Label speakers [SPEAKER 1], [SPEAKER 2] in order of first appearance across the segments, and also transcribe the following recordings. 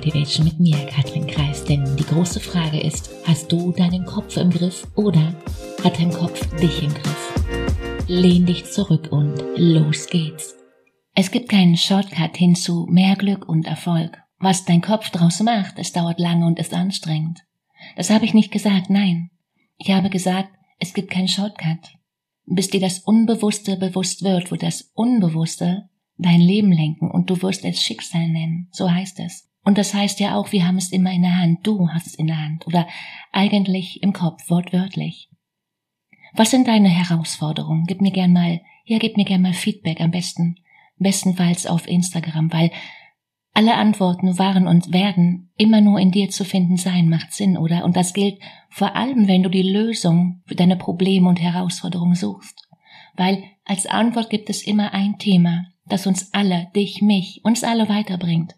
[SPEAKER 1] Motivation mit mir, Katrin Kreis. Denn die große Frage ist, hast du deinen Kopf im Griff oder hat dein Kopf dich im Griff? Lehn dich zurück und los geht's. Es gibt keinen Shortcut hin zu mehr Glück und Erfolg. Was dein Kopf draus macht, es dauert lange und ist anstrengend. Das habe ich nicht gesagt, nein. Ich habe gesagt, es gibt keinen Shortcut. Bis dir das Unbewusste bewusst wird, wird das Unbewusste dein Leben lenken und du wirst es Schicksal nennen. So heißt es. Und das heißt ja auch, wir haben es immer in der Hand. Du hast es in der Hand. Oder eigentlich im Kopf, wortwörtlich. Was sind deine Herausforderungen? Gib mir gern mal, ja, gib mir gern mal Feedback am besten. Bestenfalls auf Instagram, weil alle Antworten waren und werden immer nur in dir zu finden sein, macht Sinn, oder? Und das gilt vor allem, wenn du die Lösung für deine Probleme und Herausforderungen suchst. Weil als Antwort gibt es immer ein Thema, das uns alle, dich, mich, uns alle weiterbringt.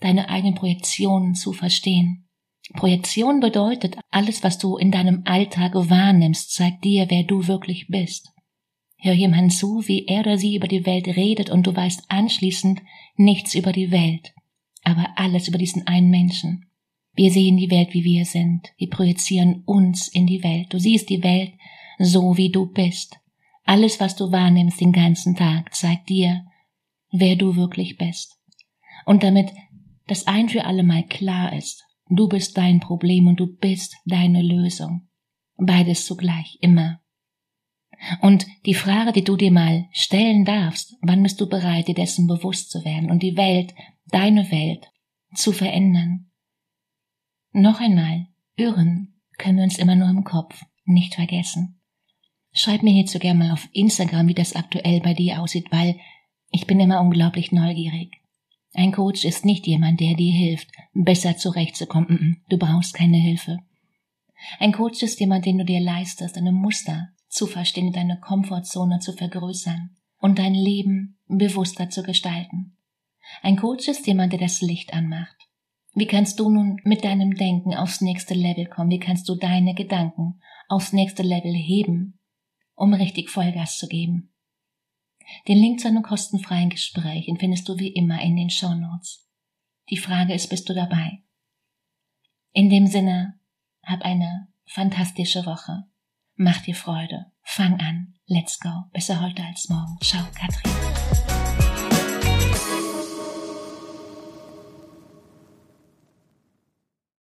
[SPEAKER 1] Deine eigenen Projektionen zu verstehen. Projektion bedeutet, alles, was du in deinem Alltag wahrnimmst, zeigt dir, wer du wirklich bist. Hör jemand zu, wie er oder sie über die Welt redet und du weißt anschließend nichts über die Welt, aber alles über diesen einen Menschen. Wir sehen die Welt, wie wir sind. Wir projizieren uns in die Welt. Du siehst die Welt so, wie du bist. Alles, was du wahrnimmst den ganzen Tag, zeigt dir, wer du wirklich bist. Und damit das ein für alle Mal klar ist, du bist dein Problem und du bist deine Lösung. Beides zugleich, immer. Und die Frage, die du dir mal stellen darfst, wann bist du bereit, dir dessen bewusst zu werden und die Welt, deine Welt, zu verändern? Noch einmal, irren können wir uns immer nur im Kopf, nicht vergessen. Schreib mir hierzu gerne mal auf Instagram, wie das aktuell bei dir aussieht, weil ich bin immer unglaublich neugierig. Ein Coach ist nicht jemand, der dir hilft, besser zurechtzukommen. Du brauchst keine Hilfe. Ein Coach ist jemand, den du dir leistest, eine Muster zu verstehen, deine Komfortzone zu vergrößern und dein Leben bewusster zu gestalten. Ein Coach ist jemand, der das Licht anmacht. Wie kannst du nun mit deinem Denken aufs nächste Level kommen? Wie kannst du deine Gedanken aufs nächste Level heben, um richtig Vollgas zu geben? Den Link zu einem kostenfreien Gespräch findest du wie immer in den Show Notes. Die Frage ist, bist du dabei? In dem Sinne, hab eine fantastische Woche. Mach dir Freude. Fang an. Let's go. Besser heute als morgen. Ciao, Katrin.